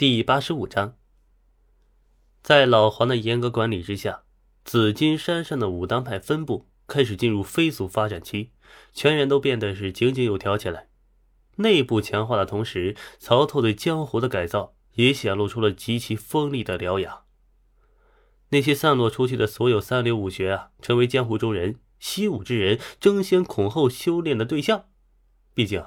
第八十五章，在老黄的严格管理之下，紫金山上的武当派分部开始进入飞速发展期，全员都变得是井井有条起来。内部强化的同时，曹操对江湖的改造也显露出了极其锋利的獠牙。那些散落出去的所有三流武学啊，成为江湖中人习武之人争先恐后修炼的对象。毕竟。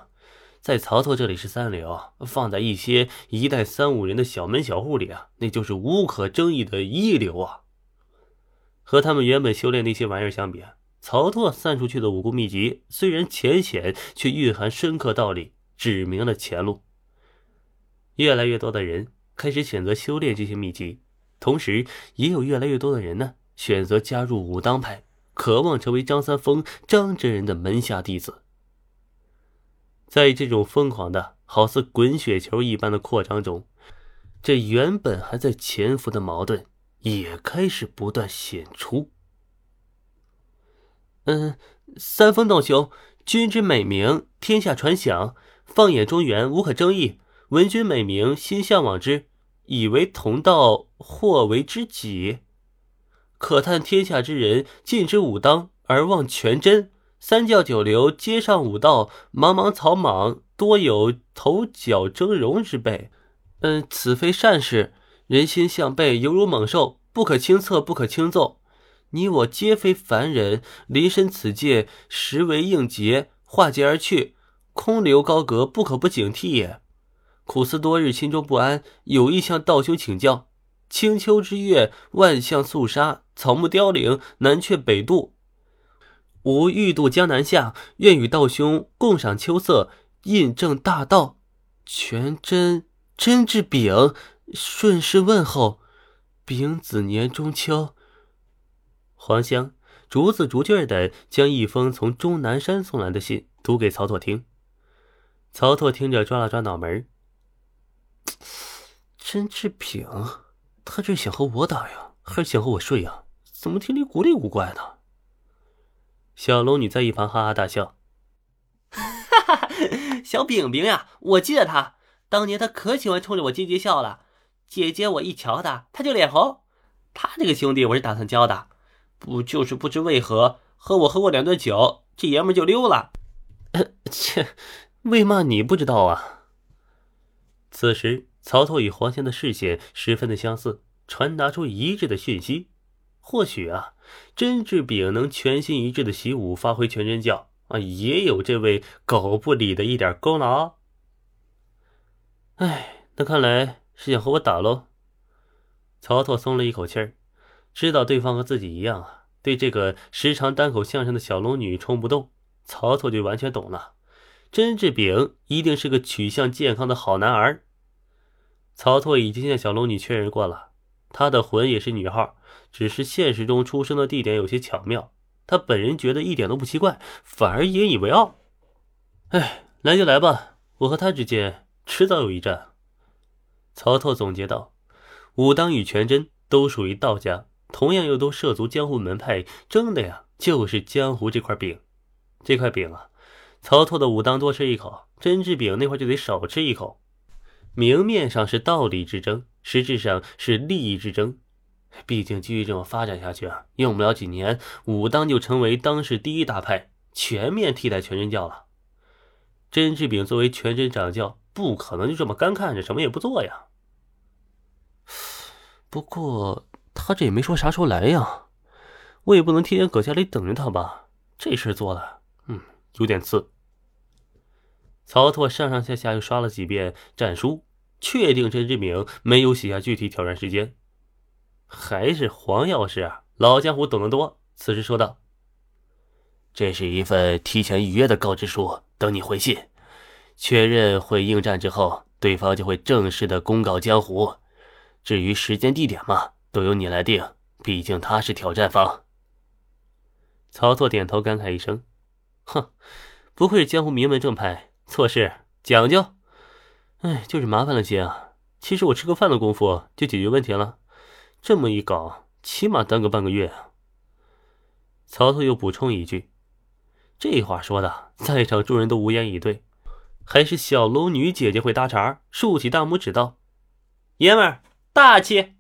在曹操这里是三流，放在一些一代三五人的小门小户里啊，那就是无可争议的一流啊。和他们原本修炼那些玩意儿相比，曹操散出去的武功秘籍虽然浅显，却蕴含深刻道理，指明了前路。越来越多的人开始选择修炼这些秘籍，同时也有越来越多的人呢选择加入武当派，渴望成为张三丰、张真人的门下弟子。在这种疯狂的、好似滚雪球一般的扩张中，这原本还在潜伏的矛盾也开始不断显出。嗯，三丰道兄，君之美名，天下传响，放眼中原，无可争议。闻君美名，心向往之，以为同道，或为知己。可叹天下之人，尽知武当，而忘全真。三教九流，街上武道，茫茫草莽，多有头角峥嵘之辈。嗯，此非善事，人心向背，犹如猛兽，不可轻测，不可轻奏。你我皆非凡人，临身此界，实为应劫，化劫而去，空留高阁，不可不警惕也。苦思多日，心中不安，有意向道兄请教。清秋之月，万象肃杀，草木凋零，南阙北渡。吾欲渡江南下，愿与道兄共赏秋色，印证大道。全真真至丙，顺势问候。丙子年中秋。黄香逐字逐句的将一封从终南山送来的信读给曹拓听。曹拓听着抓了抓脑门真志丙，他这是想和我打呀，还是想和我睡呀？怎么听里古里古怪的？小龙女在一旁哈哈大笑：“哈哈，小饼饼呀，我记得他当年他可喜欢冲着我姐姐笑了。姐姐我一瞧他，他就脸红。他这个兄弟我是打算交的，不就是不知为何和我喝过两顿酒，这爷们就溜了。切，为嘛你不知道啊？”此时，曹操与黄香的视线十分的相似，传达出一致的讯息。或许啊，甄志炳能全心一致的习武，发挥全真教啊，也有这位狗不理的一点功劳。哎，那看来是想和我打喽。曹操松了一口气儿，知道对方和自己一样啊，对这个时常单口相声的小龙女冲不动。曹操就完全懂了，甄志炳一定是个取向健康的好男儿。曹操已经向小龙女确认过了，他的魂也是女号。只是现实中出生的地点有些巧妙，他本人觉得一点都不奇怪，反而引以为傲。哎，来就来吧，我和他之间迟早有一战。曹操总结道：“武当与全真都属于道家，同样又都涉足江湖门派，争的呀就是江湖这块饼。这块饼啊，曹操的武当多吃一口，真治饼那块就得少吃一口。明面上是道理之争，实质上是利益之争。”毕竟继续这么发展下去啊，用不了几年，武当就成为当世第一大派，全面替代全真教了。甄志炳作为全真掌教，不可能就这么干看着什么也不做呀。不过他这也没说啥时候来呀，我也不能天天搁家里等着他吧。这事做的，嗯，有点次。曹操上上下下又刷了几遍战书，确定甄志明没有写下具体挑战时间。还是黄药师啊，老江湖懂得多。此时说道：“这是一份提前预约的告知书，等你回信，确认会应战之后，对方就会正式的公告江湖。至于时间地点嘛，都由你来定，毕竟他是挑战方。”曹操点头感慨一声：“哼，不愧是江湖名门正派，做事讲究。哎，就是麻烦了些啊。其实我吃个饭的功夫就解决问题了。”这么一搞，起码耽搁半个月啊！曹操又补充一句：“这话说的，在场众人都无言以对。还是小龙女姐姐会搭茬，竖起大拇指道：‘爷们儿大气。